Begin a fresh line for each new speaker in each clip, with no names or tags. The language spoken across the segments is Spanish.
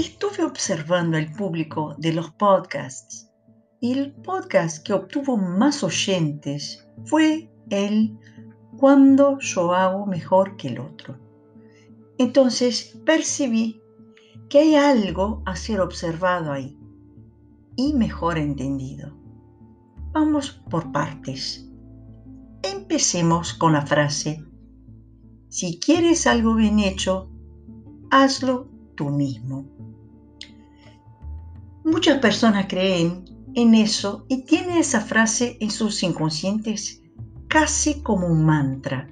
Estuve observando el público de los podcasts y el podcast que obtuvo más oyentes fue el Cuando yo hago mejor que el otro. Entonces percibí que hay algo a ser observado ahí y mejor entendido. Vamos por partes. Empecemos con la frase, si quieres algo bien hecho, hazlo mismo. Muchas personas creen en eso y tienen esa frase en sus inconscientes casi como un mantra.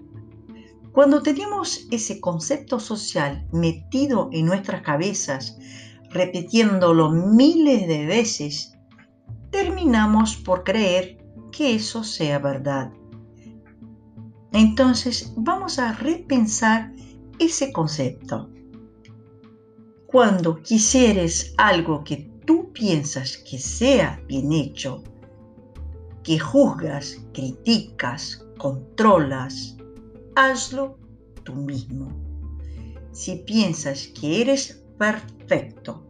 Cuando tenemos ese concepto social metido en nuestras cabezas, repitiéndolo miles de veces, terminamos por creer que eso sea verdad. Entonces vamos a repensar ese concepto. Cuando quisieres algo que tú piensas que sea bien hecho, que juzgas, criticas, controlas, hazlo tú mismo. Si piensas que eres perfecto,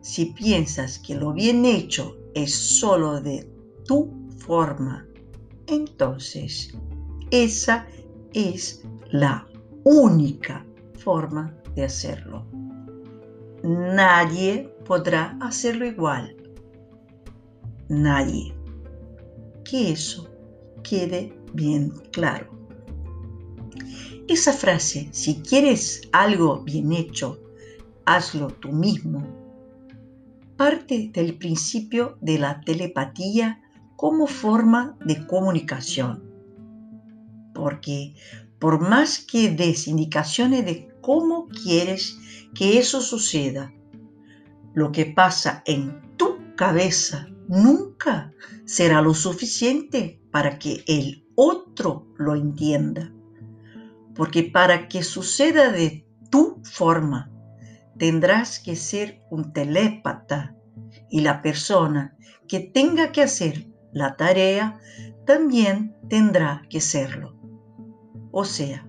si piensas que lo bien hecho es solo de tu forma, entonces esa es la única forma de hacerlo. Nadie podrá hacerlo igual. Nadie. Que eso quede bien claro. Esa frase, si quieres algo bien hecho, hazlo tú mismo, parte del principio de la telepatía como forma de comunicación porque por más que des indicaciones de cómo quieres que eso suceda, lo que pasa en tu cabeza nunca será lo suficiente para que el otro lo entienda. Porque para que suceda de tu forma, tendrás que ser un telépata y la persona que tenga que hacer la tarea también tendrá que serlo. O sea,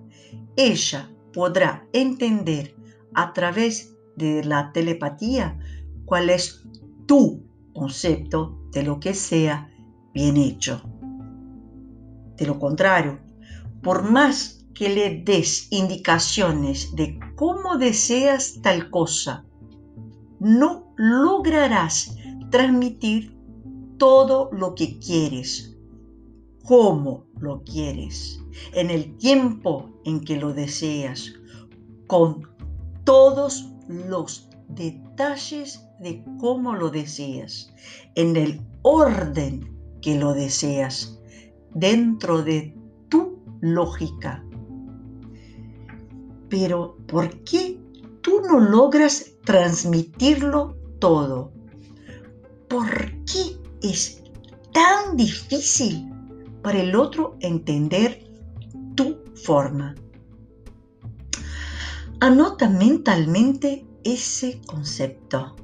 ella podrá entender a través de la telepatía cuál es tu concepto de lo que sea bien hecho. De lo contrario, por más que le des indicaciones de cómo deseas tal cosa, no lograrás transmitir todo lo que quieres cómo lo quieres, en el tiempo en que lo deseas, con todos los detalles de cómo lo deseas, en el orden que lo deseas, dentro de tu lógica. Pero ¿por qué tú no logras transmitirlo todo? ¿Por qué es tan difícil para el otro entender tu forma. Anota mentalmente ese concepto,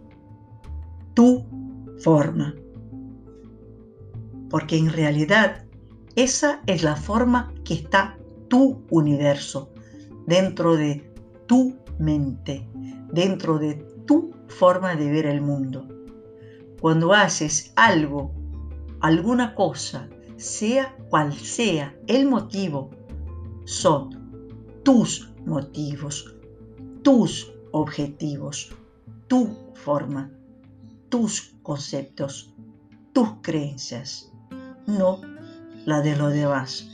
tu forma, porque en realidad esa es la forma que está tu universo, dentro de tu mente, dentro de tu forma de ver el mundo. Cuando haces algo, alguna cosa sea cual sea el motivo, son tus motivos, tus objetivos, tu forma, tus conceptos, tus creencias, no la de los demás,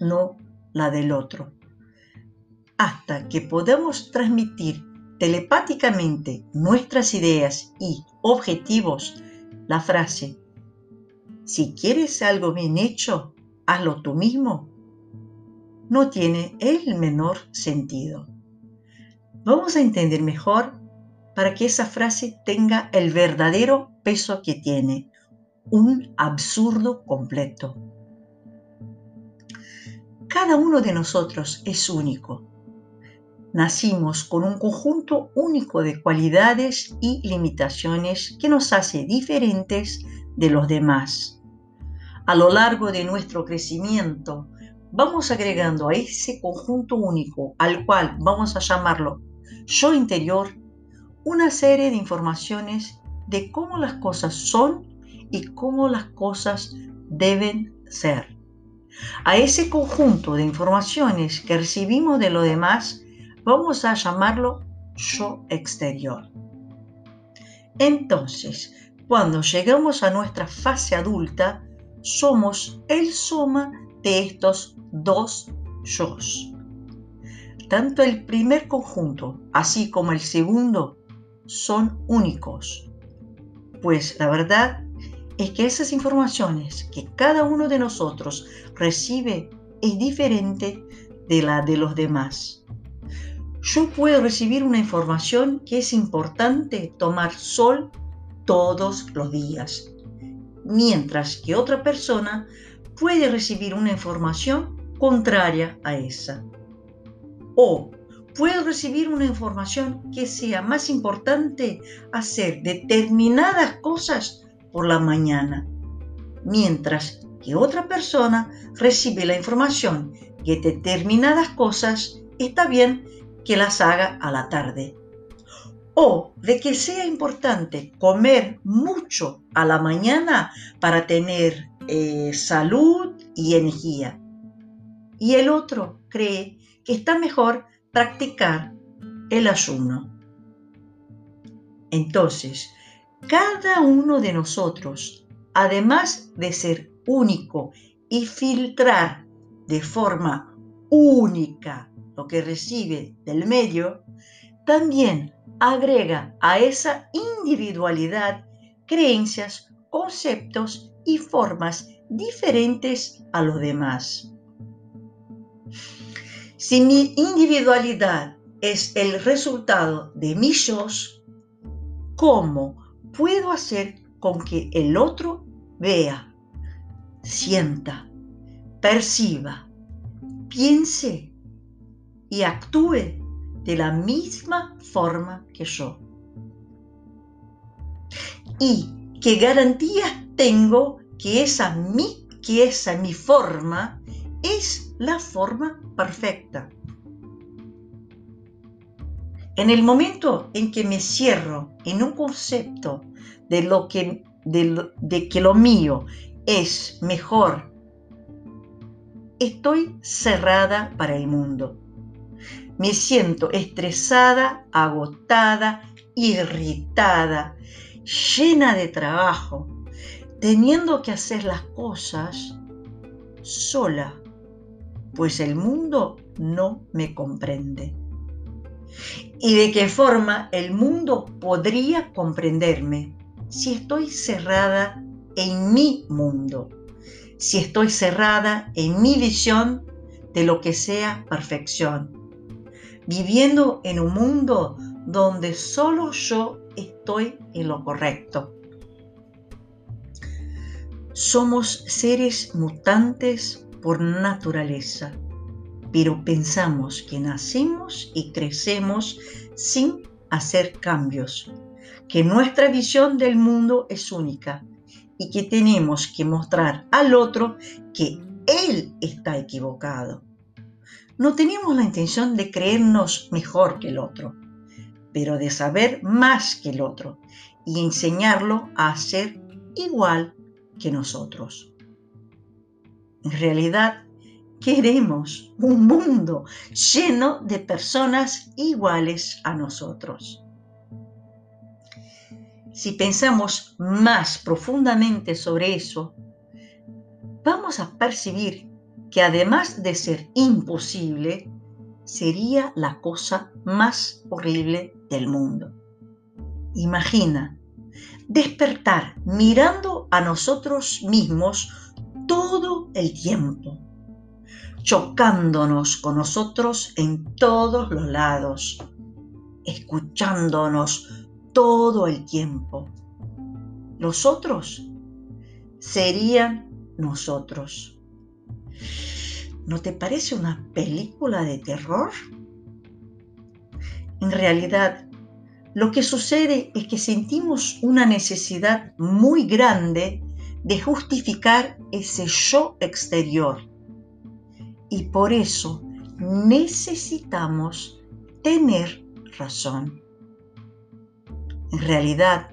no la del otro. Hasta que podamos transmitir telepáticamente nuestras ideas y objetivos, la frase si quieres algo bien hecho, hazlo tú mismo. No tiene el menor sentido. Vamos a entender mejor para que esa frase tenga el verdadero peso que tiene, un absurdo completo. Cada uno de nosotros es único. Nacimos con un conjunto único de cualidades y limitaciones que nos hace diferentes de los demás a lo largo de nuestro crecimiento, vamos agregando a ese conjunto único, al cual vamos a llamarlo yo interior, una serie de informaciones de cómo las cosas son y cómo las cosas deben ser. A ese conjunto de informaciones que recibimos de lo demás vamos a llamarlo yo exterior. Entonces, cuando llegamos a nuestra fase adulta, somos el suma de estos dos yo's. Tanto el primer conjunto, así como el segundo, son únicos. Pues la verdad es que esas informaciones que cada uno de nosotros recibe es diferente de la de los demás. Yo puedo recibir una información que es importante tomar sol todos los días, mientras que otra persona puede recibir una información contraria a esa. O puedo recibir una información que sea más importante hacer determinadas cosas por la mañana, mientras que otra persona recibe la información que determinadas cosas está bien que las haga a la tarde. O de que sea importante comer mucho a la mañana para tener eh, salud y energía. Y el otro cree que está mejor practicar el ayuno. Entonces, cada uno de nosotros, además de ser único y filtrar de forma única lo que recibe del medio, también agrega a esa individualidad creencias, conceptos y formas diferentes a los demás. Si mi individualidad es el resultado de mis yo, ¿cómo puedo hacer con que el otro vea, sienta, perciba, piense y actúe de la misma forma que yo? ¿Y qué garantías tengo que esa mi, que esa mi forma es la forma perfecta. En el momento en que me cierro en un concepto de, lo que, de, que lo mío es mejor, estoy cerrada para el mundo. Me siento estresada, agotada, irritada, llena de trabajo, teniendo que hacer las cosas sola pues el mundo no me comprende. ¿Y de qué forma el mundo podría comprenderme si estoy cerrada en mi mundo? Si estoy cerrada en mi visión de lo que sea perfección, viviendo en un mundo donde solo yo estoy en lo correcto. Somos seres mutantes por naturaleza, pero pensamos que nacemos y crecemos sin hacer cambios, que nuestra visión del mundo es única y que tenemos que mostrar al otro que él está equivocado. No tenemos la intención de creernos mejor que el otro, pero de saber más que el otro y enseñarlo a ser igual que nosotros. En realidad, queremos un mundo lleno de personas iguales a nosotros. Si pensamos más profundamente sobre eso, vamos a percibir que además de ser imposible, sería la cosa más horrible del mundo. Imagina despertar mirando a nosotros mismos todo el tiempo, chocándonos con nosotros en todos los lados, escuchándonos todo el tiempo. Los otros serían nosotros. ¿No te parece una película de terror? En realidad, lo que sucede es que sentimos una necesidad muy grande de justificar ese yo exterior. Y por eso necesitamos tener razón. en realidad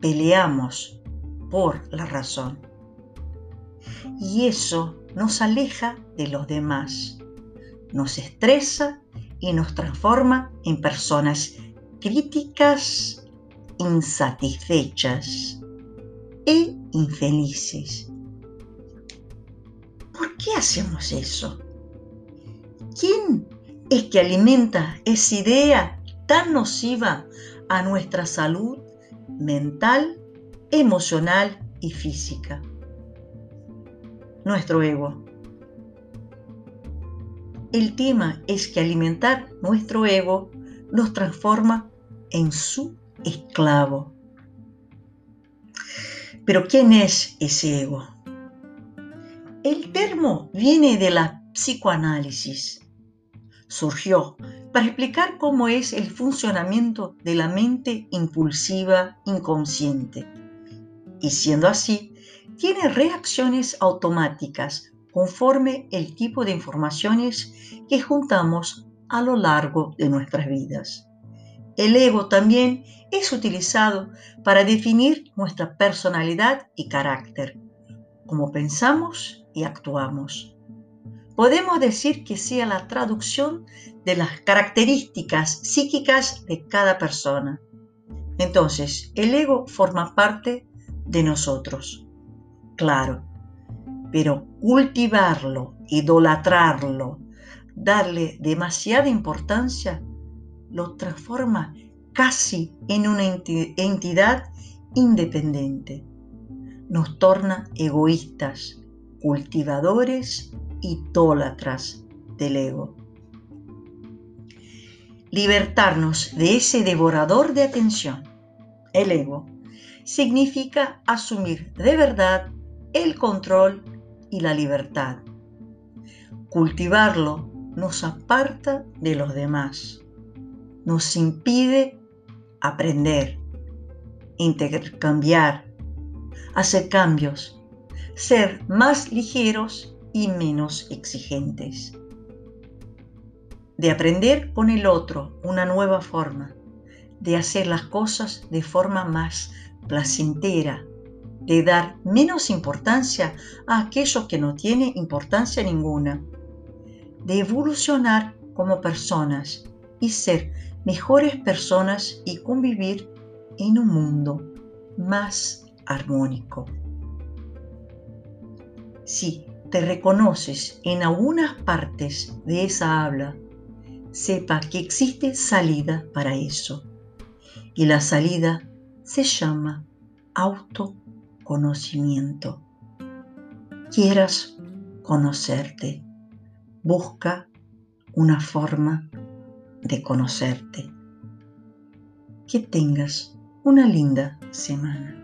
peleamos por la razón. Y eso nos aleja de los demás, nos estresa y nos transforma en personas críticas, insatisfechas e infelices. ¿Por qué hacemos eso? ¿Quién es que alimenta esa idea tan nociva a nuestra salud mental, emocional y física? Nuestro ego. El tema es que alimentar nuestro ego nos transforma en su esclavo. Pero ¿quién es ese ego? El termo viene de la psicoanálisis. Surgió para explicar cómo es el funcionamiento de la mente impulsiva inconsciente. Y siendo así, tiene reacciones automáticas conforme el tipo de informaciones que juntamos a lo largo de nuestras vidas. El ego también es utilizado para definir nuestra personalidad y carácter, cómo pensamos y actuamos. Podemos decir que sea la traducción de las características psíquicas de cada persona. Entonces, el ego forma parte de nosotros. Claro, pero cultivarlo, idolatrarlo, darle demasiada importancia, lo transforma casi en una entidad independiente. Nos torna egoístas, cultivadores y tólatras del ego. Libertarnos de ese devorador de atención, el ego, significa asumir de verdad el control y la libertad. Cultivarlo nos aparta de los demás, nos impide aprender, intercambiar, hacer cambios, ser más ligeros y menos exigentes. De aprender con el otro una nueva forma, de hacer las cosas de forma más placentera, de dar menos importancia a aquello que no tiene importancia ninguna de evolucionar como personas y ser mejores personas y convivir en un mundo más armónico. Si te reconoces en algunas partes de esa habla, sepa que existe salida para eso. Y la salida se llama autoconocimiento. Quieras conocerte busca una forma de conocerte. Que tengas una linda semana.